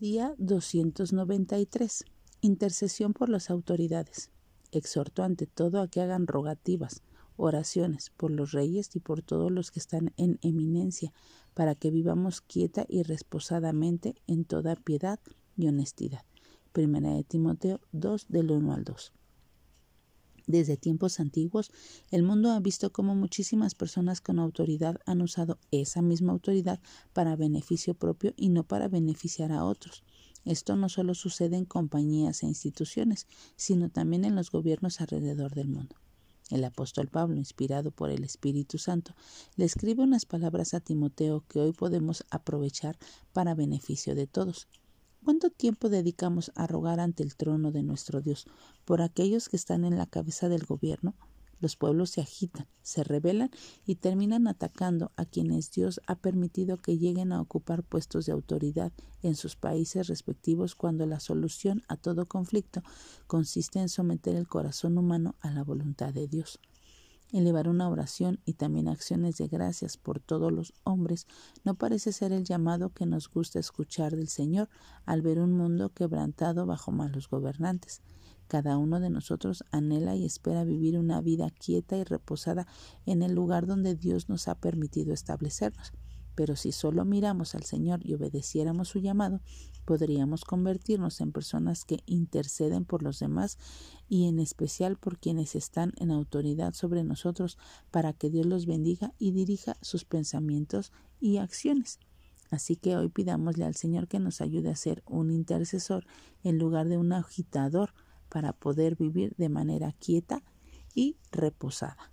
Día 293. Intercesión por las autoridades. Exhorto ante todo a que hagan rogativas, oraciones por los reyes y por todos los que están en eminencia, para que vivamos quieta y reposadamente en toda piedad y honestidad. Primera de Timoteo 2 del 1 al 2. Desde tiempos antiguos, el mundo ha visto cómo muchísimas personas con autoridad han usado esa misma autoridad para beneficio propio y no para beneficiar a otros. Esto no solo sucede en compañías e instituciones, sino también en los gobiernos alrededor del mundo. El apóstol Pablo, inspirado por el Espíritu Santo, le escribe unas palabras a Timoteo que hoy podemos aprovechar para beneficio de todos. ¿Cuánto tiempo dedicamos a rogar ante el trono de nuestro Dios por aquellos que están en la cabeza del gobierno? Los pueblos se agitan, se rebelan y terminan atacando a quienes Dios ha permitido que lleguen a ocupar puestos de autoridad en sus países respectivos cuando la solución a todo conflicto consiste en someter el corazón humano a la voluntad de Dios. Elevar una oración y también acciones de gracias por todos los hombres no parece ser el llamado que nos gusta escuchar del Señor al ver un mundo quebrantado bajo malos gobernantes. Cada uno de nosotros anhela y espera vivir una vida quieta y reposada en el lugar donde Dios nos ha permitido establecernos. Pero si solo miramos al Señor y obedeciéramos su llamado, podríamos convertirnos en personas que interceden por los demás y en especial por quienes están en autoridad sobre nosotros para que Dios los bendiga y dirija sus pensamientos y acciones. Así que hoy pidámosle al Señor que nos ayude a ser un intercesor en lugar de un agitador para poder vivir de manera quieta y reposada.